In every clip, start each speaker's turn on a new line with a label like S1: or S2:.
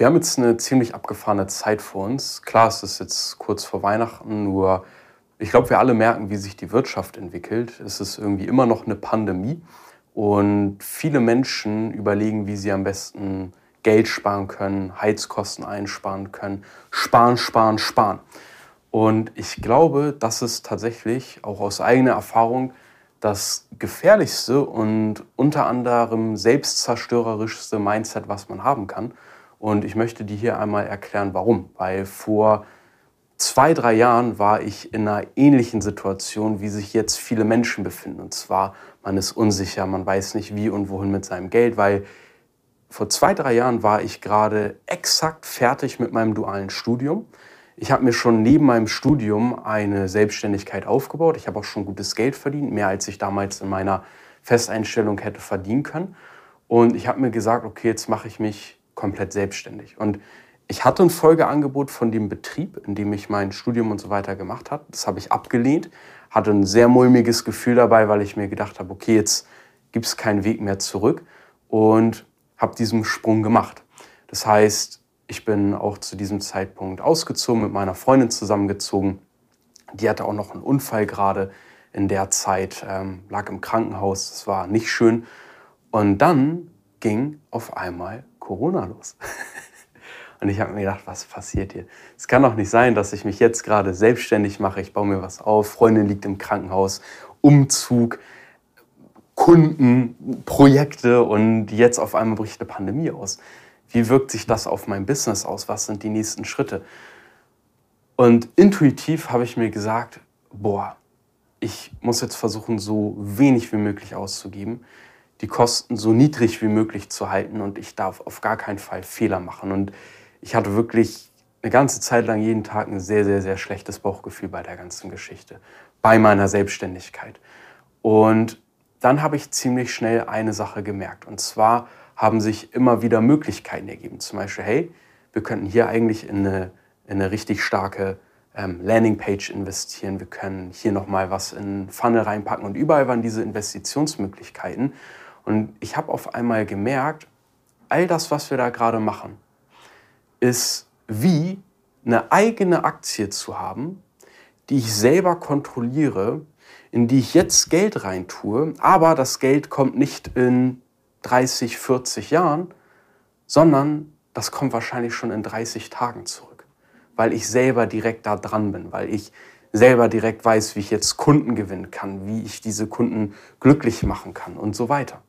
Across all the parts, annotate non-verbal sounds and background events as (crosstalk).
S1: Wir haben jetzt eine ziemlich abgefahrene Zeit vor uns. Klar, es ist jetzt kurz vor Weihnachten, nur ich glaube, wir alle merken, wie sich die Wirtschaft entwickelt. Es ist irgendwie immer noch eine Pandemie und viele Menschen überlegen, wie sie am besten Geld sparen können, Heizkosten einsparen können, sparen, sparen, sparen. Und ich glaube, das ist tatsächlich auch aus eigener Erfahrung das gefährlichste und unter anderem selbstzerstörerischste Mindset, was man haben kann. Und ich möchte dir hier einmal erklären, warum. Weil vor zwei, drei Jahren war ich in einer ähnlichen Situation, wie sich jetzt viele Menschen befinden. Und zwar, man ist unsicher, man weiß nicht wie und wohin mit seinem Geld, weil vor zwei, drei Jahren war ich gerade exakt fertig mit meinem dualen Studium. Ich habe mir schon neben meinem Studium eine Selbstständigkeit aufgebaut. Ich habe auch schon gutes Geld verdient, mehr als ich damals in meiner Festeinstellung hätte verdienen können. Und ich habe mir gesagt, okay, jetzt mache ich mich komplett selbstständig. Und ich hatte ein Folgeangebot von dem Betrieb, in dem ich mein Studium und so weiter gemacht habe. Das habe ich abgelehnt, hatte ein sehr mulmiges Gefühl dabei, weil ich mir gedacht habe, okay, jetzt gibt es keinen Weg mehr zurück und habe diesen Sprung gemacht. Das heißt, ich bin auch zu diesem Zeitpunkt ausgezogen, mit meiner Freundin zusammengezogen. Die hatte auch noch einen Unfall gerade in der Zeit, ähm, lag im Krankenhaus, das war nicht schön. Und dann ging auf einmal Corona los. (laughs) Und ich habe mir gedacht, was passiert hier? Es kann doch nicht sein, dass ich mich jetzt gerade selbstständig mache. Ich baue mir was auf, Freundin liegt im Krankenhaus, Umzug, Kunden, Projekte und jetzt auf einmal bricht eine Pandemie aus. Wie wirkt sich das auf mein Business aus? Was sind die nächsten Schritte? Und intuitiv habe ich mir gesagt, boah, ich muss jetzt versuchen, so wenig wie möglich auszugeben die Kosten so niedrig wie möglich zu halten und ich darf auf gar keinen Fall Fehler machen. Und ich hatte wirklich eine ganze Zeit lang jeden Tag ein sehr, sehr, sehr schlechtes Bauchgefühl bei der ganzen Geschichte, bei meiner Selbstständigkeit. Und dann habe ich ziemlich schnell eine Sache gemerkt. Und zwar haben sich immer wieder Möglichkeiten ergeben. Zum Beispiel, hey, wir könnten hier eigentlich in eine, in eine richtig starke ähm, Landingpage investieren. Wir können hier nochmal was in Funnel reinpacken. Und überall waren diese Investitionsmöglichkeiten. Und ich habe auf einmal gemerkt, all das, was wir da gerade machen, ist wie eine eigene Aktie zu haben, die ich selber kontrolliere, in die ich jetzt Geld reintue, aber das Geld kommt nicht in 30, 40 Jahren, sondern das kommt wahrscheinlich schon in 30 Tagen zurück, weil ich selber direkt da dran bin, weil ich selber direkt weiß, wie ich jetzt Kunden gewinnen kann, wie ich diese Kunden glücklich machen kann und so weiter.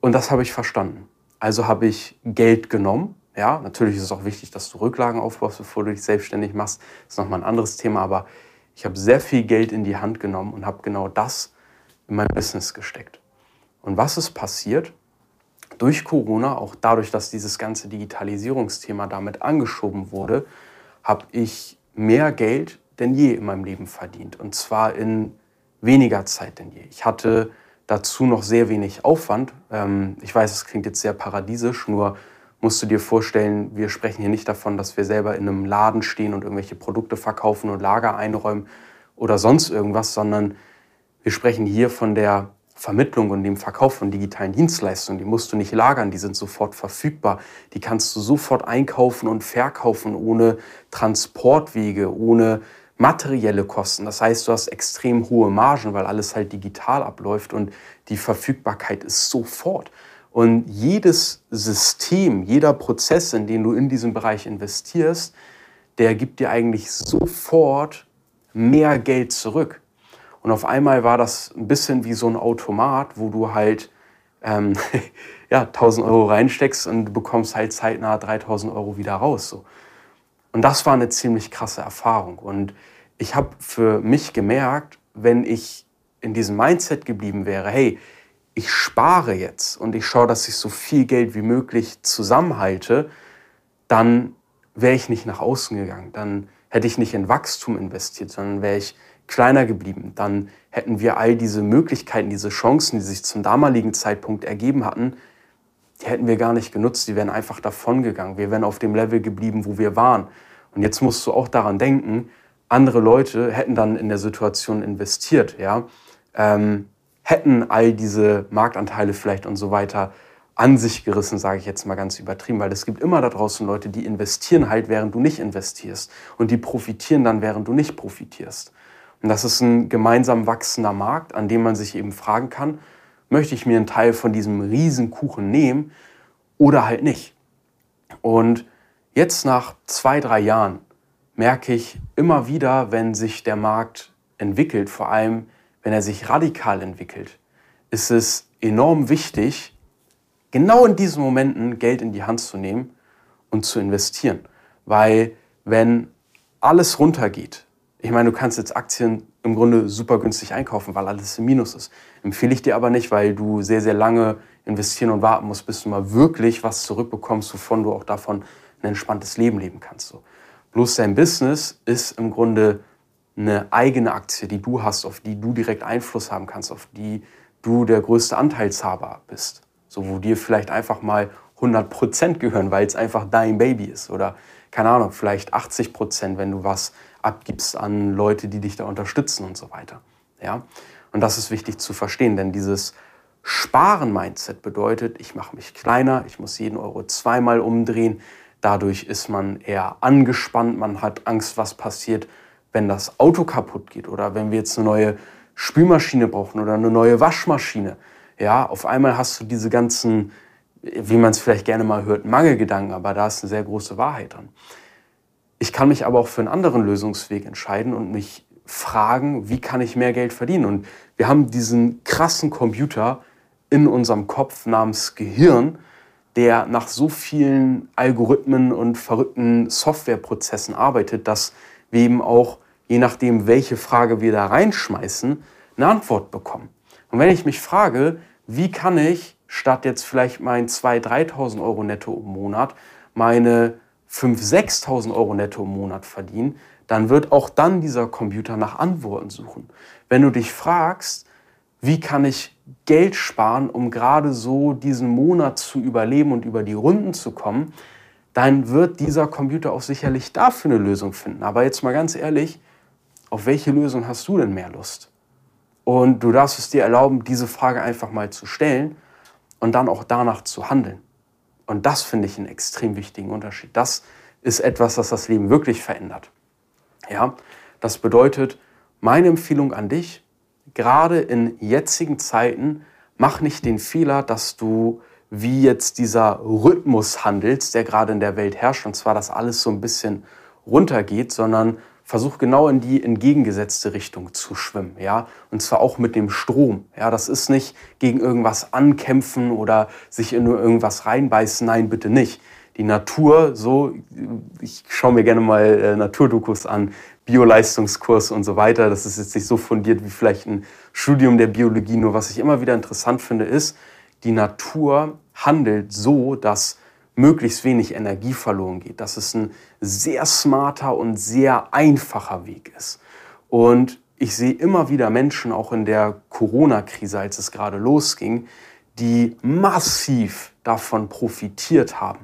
S1: Und das habe ich verstanden. Also habe ich Geld genommen. Ja, natürlich ist es auch wichtig, dass du Rücklagen aufbaust, bevor du dich selbstständig machst. Das ist nochmal ein anderes Thema. Aber ich habe sehr viel Geld in die Hand genommen und habe genau das in mein Business gesteckt. Und was ist passiert? Durch Corona, auch dadurch, dass dieses ganze Digitalisierungsthema damit angeschoben wurde, habe ich mehr Geld denn je in meinem Leben verdient. Und zwar in weniger Zeit denn je. Ich hatte dazu noch sehr wenig Aufwand. Ähm, ich weiß, es klingt jetzt sehr paradiesisch, nur musst du dir vorstellen, wir sprechen hier nicht davon, dass wir selber in einem Laden stehen und irgendwelche Produkte verkaufen und Lager einräumen oder sonst irgendwas, sondern wir sprechen hier von der Vermittlung und dem Verkauf von digitalen Dienstleistungen. Die musst du nicht lagern, die sind sofort verfügbar. Die kannst du sofort einkaufen und verkaufen ohne Transportwege, ohne materielle Kosten. Das heißt, du hast extrem hohe Margen, weil alles halt digital abläuft und die Verfügbarkeit ist sofort. Und jedes System, jeder Prozess, in den du in diesem Bereich investierst, der gibt dir eigentlich sofort mehr Geld zurück. Und auf einmal war das ein bisschen wie so ein Automat, wo du halt ähm, (laughs) ja, 1000 Euro reinsteckst und du bekommst halt zeitnah 3000 Euro wieder raus. So. Und das war eine ziemlich krasse Erfahrung. Und ich habe für mich gemerkt, wenn ich in diesem Mindset geblieben wäre, hey, ich spare jetzt und ich schaue, dass ich so viel Geld wie möglich zusammenhalte, dann wäre ich nicht nach außen gegangen. Dann hätte ich nicht in Wachstum investiert, sondern wäre ich kleiner geblieben. Dann hätten wir all diese Möglichkeiten, diese Chancen, die sich zum damaligen Zeitpunkt ergeben hatten, die hätten wir gar nicht genutzt. Die wären einfach davongegangen. Wir wären auf dem Level geblieben, wo wir waren. Und jetzt musst du auch daran denken, andere Leute hätten dann in der Situation investiert, ja, ähm, hätten all diese Marktanteile vielleicht und so weiter an sich gerissen, sage ich jetzt mal ganz übertrieben, weil es gibt immer da draußen Leute, die investieren halt, während du nicht investierst und die profitieren dann, während du nicht profitierst. Und das ist ein gemeinsam wachsender Markt, an dem man sich eben fragen kann, möchte ich mir einen Teil von diesem Riesenkuchen nehmen oder halt nicht. Und jetzt nach zwei, drei Jahren merke ich immer wieder, wenn sich der Markt entwickelt, vor allem wenn er sich radikal entwickelt, ist es enorm wichtig, genau in diesen Momenten Geld in die Hand zu nehmen und zu investieren. Weil wenn alles runtergeht, ich meine, du kannst jetzt Aktien im Grunde super günstig einkaufen, weil alles im Minus ist. Empfehle ich dir aber nicht, weil du sehr, sehr lange investieren und warten musst, bis du mal wirklich was zurückbekommst, wovon du auch davon ein entspanntes Leben leben kannst. So. Bloß dein Business ist im Grunde eine eigene Aktie, die du hast, auf die du direkt Einfluss haben kannst, auf die du der größte Anteilshaber bist. So, wo dir vielleicht einfach mal 100 Prozent gehören, weil es einfach dein Baby ist. Oder, keine Ahnung, vielleicht 80 Prozent, wenn du was abgibst an Leute, die dich da unterstützen und so weiter. Ja? Und das ist wichtig zu verstehen, denn dieses Sparen-Mindset bedeutet, ich mache mich kleiner, ich muss jeden Euro zweimal umdrehen. Dadurch ist man eher angespannt, man hat Angst, was passiert, wenn das Auto kaputt geht oder wenn wir jetzt eine neue Spülmaschine brauchen oder eine neue Waschmaschine. Ja, auf einmal hast du diese ganzen, wie man es vielleicht gerne mal hört, Mangelgedanken, aber da ist eine sehr große Wahrheit dran. Ich kann mich aber auch für einen anderen Lösungsweg entscheiden und mich fragen, wie kann ich mehr Geld verdienen? Und wir haben diesen krassen Computer in unserem Kopf namens Gehirn, der nach so vielen Algorithmen und verrückten Softwareprozessen arbeitet, dass wir eben auch, je nachdem, welche Frage wir da reinschmeißen, eine Antwort bekommen. Und wenn ich mich frage, wie kann ich statt jetzt vielleicht mein 2.000, 3.000 Euro netto im Monat meine 5.000, 6.000 Euro netto im Monat verdienen, dann wird auch dann dieser Computer nach Antworten suchen. Wenn du dich fragst, wie kann ich Geld sparen, um gerade so diesen Monat zu überleben und über die Runden zu kommen, dann wird dieser Computer auch sicherlich dafür eine Lösung finden. Aber jetzt mal ganz ehrlich, auf welche Lösung hast du denn mehr Lust? Und du darfst es dir erlauben, diese Frage einfach mal zu stellen und dann auch danach zu handeln. Und das finde ich einen extrem wichtigen Unterschied. Das ist etwas, das das Leben wirklich verändert. Ja, das bedeutet, meine Empfehlung an dich, gerade in jetzigen Zeiten, mach nicht den Fehler, dass du wie jetzt dieser Rhythmus handelst, der gerade in der Welt herrscht, und zwar, dass alles so ein bisschen runtergeht, sondern versuch genau in die entgegengesetzte Richtung zu schwimmen, ja, und zwar auch mit dem Strom, ja, das ist nicht gegen irgendwas ankämpfen oder sich in irgendwas reinbeißen, nein, bitte nicht. Die Natur, so, ich schaue mir gerne mal äh, Naturdokus an, Bioleistungskurs und so weiter, das ist jetzt nicht so fundiert wie vielleicht ein Studium der Biologie, nur was ich immer wieder interessant finde, ist, die Natur handelt so, dass möglichst wenig Energie verloren geht, dass es ein sehr smarter und sehr einfacher Weg ist. Und ich sehe immer wieder Menschen, auch in der Corona-Krise, als es gerade losging, die massiv davon profitiert haben,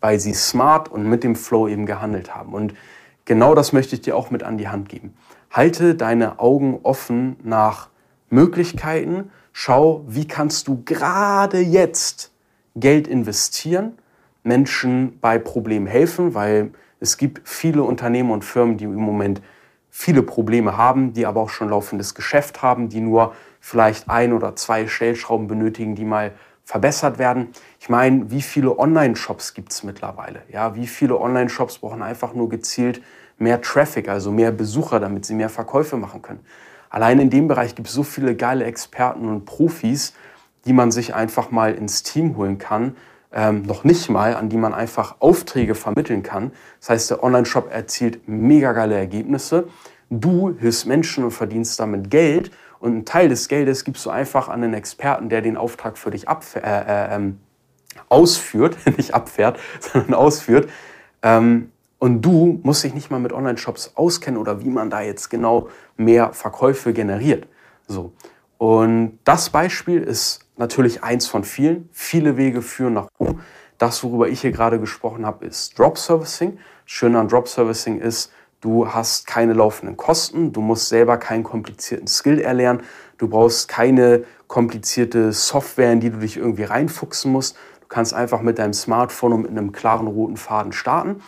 S1: weil sie smart und mit dem Flow eben gehandelt haben. Und genau das möchte ich dir auch mit an die Hand geben. Halte deine Augen offen nach Möglichkeiten. Schau, wie kannst du gerade jetzt Geld investieren Menschen bei Problemen helfen, weil es gibt viele Unternehmen und Firmen, die im Moment viele Probleme haben, die aber auch schon laufendes Geschäft haben, die nur vielleicht ein oder zwei Stellschrauben benötigen, die mal verbessert werden. Ich meine, wie viele Online-Shops gibt es mittlerweile? Ja, wie viele Online-Shops brauchen einfach nur gezielt mehr Traffic, also mehr Besucher, damit sie mehr Verkäufe machen können. Allein in dem Bereich gibt es so viele geile Experten und Profis, die man sich einfach mal ins Team holen kann, ähm, noch nicht mal, an die man einfach Aufträge vermitteln kann. Das heißt, der Online-Shop erzielt mega geile Ergebnisse. Du hilfst Menschen und verdienst damit Geld und einen Teil des Geldes gibst du einfach an einen Experten, der den Auftrag für dich äh, äh, ähm, ausführt, (laughs) nicht abfährt, sondern ausführt. Ähm, und du musst dich nicht mal mit Online-Shops auskennen oder wie man da jetzt genau mehr Verkäufe generiert. So. Und das Beispiel ist natürlich eins von vielen. Viele Wege führen nach oben. Das, worüber ich hier gerade gesprochen habe, ist Drop Servicing. Schön an Drop Servicing ist, du hast keine laufenden Kosten, du musst selber keinen komplizierten Skill erlernen, du brauchst keine komplizierte Software, in die du dich irgendwie reinfuchsen musst. Du kannst einfach mit deinem Smartphone und mit einem klaren roten Faden starten.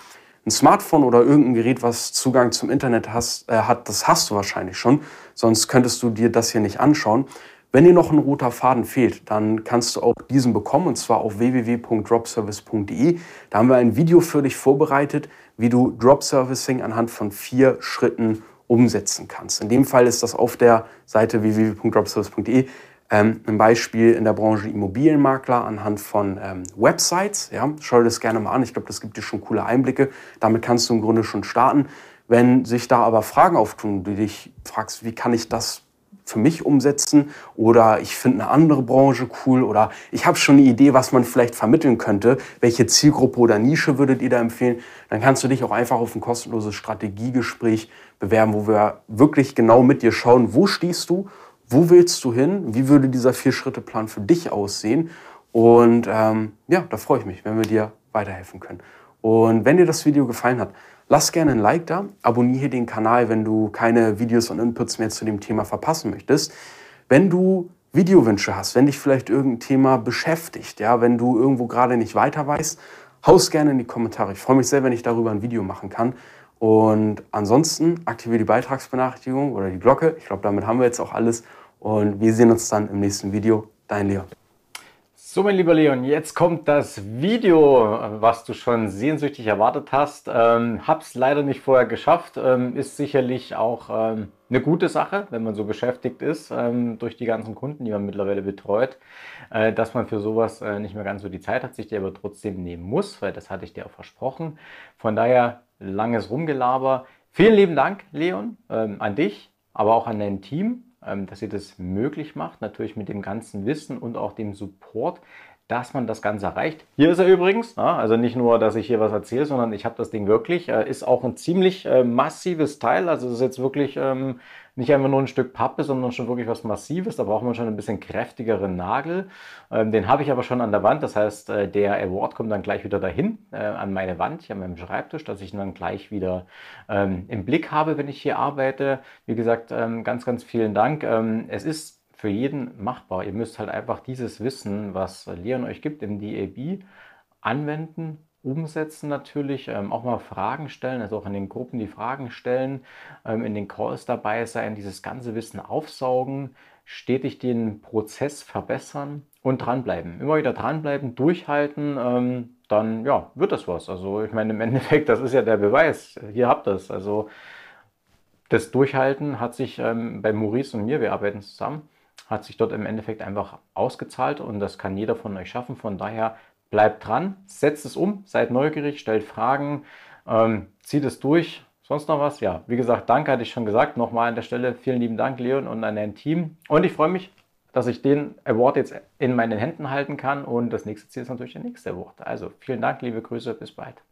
S1: Ein Smartphone oder irgendein Gerät, was Zugang zum Internet hast, äh, hat, das hast du wahrscheinlich schon. Sonst könntest du dir das hier nicht anschauen. Wenn dir noch ein roter Faden fehlt, dann kannst du auch diesen bekommen und zwar auf www.dropservice.de. Da haben wir ein Video für dich vorbereitet, wie du Drop Servicing anhand von vier Schritten umsetzen kannst. In dem Fall ist das auf der Seite www.dropservice.de ähm, ein Beispiel in der Branche Immobilienmakler anhand von ähm, Websites. Ja, schau dir das gerne mal an. Ich glaube, das gibt dir schon coole Einblicke. Damit kannst du im Grunde schon starten. Wenn sich da aber Fragen auftun, die dich fragst, wie kann ich das für mich umsetzen oder ich finde eine andere Branche cool oder ich habe schon eine Idee, was man vielleicht vermitteln könnte, welche Zielgruppe oder Nische würdet ihr da empfehlen, dann kannst du dich auch einfach auf ein kostenloses Strategiegespräch bewerben, wo wir wirklich genau mit dir schauen, wo stehst du, wo willst du hin, wie würde dieser Vier-Schritte-Plan für dich aussehen und ähm, ja, da freue ich mich, wenn wir dir weiterhelfen können. Und wenn dir das Video gefallen hat, Lass gerne ein Like da, abonniere den Kanal, wenn du keine Videos und Inputs mehr zu dem Thema verpassen möchtest. Wenn du Videowünsche hast, wenn dich vielleicht irgendein Thema beschäftigt, ja, wenn du irgendwo gerade nicht weiter weißt, haus gerne in die Kommentare. Ich freue mich sehr, wenn ich darüber ein Video machen kann. Und ansonsten aktiviere die Beitragsbenachrichtigung oder die Glocke. Ich glaube, damit haben wir jetzt auch alles. Und wir sehen uns dann im nächsten Video. Dein Leon.
S2: So, mein lieber Leon, jetzt kommt das Video, was du schon sehnsüchtig erwartet hast. Ähm, hab's leider nicht vorher geschafft. Ähm, ist sicherlich auch ähm, eine gute Sache, wenn man so beschäftigt ist ähm, durch die ganzen Kunden, die man mittlerweile betreut, äh, dass man für sowas äh, nicht mehr ganz so die Zeit hat, sich die aber trotzdem nehmen muss, weil das hatte ich dir auch versprochen. Von daher langes Rumgelaber. Vielen lieben Dank, Leon, ähm, an dich, aber auch an dein Team dass ihr das möglich macht, natürlich mit dem ganzen Wissen und auch dem Support, dass man das Ganze erreicht. Hier ist er übrigens, also nicht nur, dass ich hier was erzähle, sondern ich habe das Ding wirklich, äh, ist auch ein ziemlich äh, massives Teil, also es ist jetzt wirklich ähm, nicht einfach nur ein Stück Pappe, sondern schon wirklich was Massives. Da braucht man schon ein bisschen kräftigeren Nagel. Ähm, den habe ich aber schon an der Wand. Das heißt, äh, der Award kommt dann gleich wieder dahin, äh, an meine Wand, hier an meinem Schreibtisch, dass ich ihn dann gleich wieder ähm, im Blick habe, wenn ich hier arbeite. Wie gesagt, ähm, ganz, ganz vielen Dank. Ähm, es ist für jeden machbar. Ihr müsst halt einfach dieses Wissen, was Leon euch gibt im DAB, anwenden umsetzen natürlich, ähm, auch mal Fragen stellen, also auch in den Gruppen die Fragen stellen, ähm, in den Calls dabei sein, dieses ganze Wissen aufsaugen, stetig den Prozess verbessern und dranbleiben. Immer wieder dranbleiben, durchhalten, ähm, dann ja, wird das was. Also ich meine, im (laughs) Endeffekt, das ist ja der Beweis. Hier habt ihr es. Also das Durchhalten hat sich ähm, bei Maurice und mir, wir arbeiten zusammen, hat sich dort im Endeffekt einfach ausgezahlt und das kann jeder von euch schaffen. Von daher Bleibt dran, setzt es um, seid neugierig, stellt Fragen, ähm, zieht es durch. Sonst noch was? Ja, wie gesagt, danke hatte ich schon gesagt. Nochmal an der Stelle vielen lieben Dank, Leon, und an dein Team. Und ich freue mich, dass ich den Award jetzt in meinen Händen halten kann. Und das nächste Ziel ist natürlich der nächste Award. Also vielen Dank, liebe Grüße, bis bald.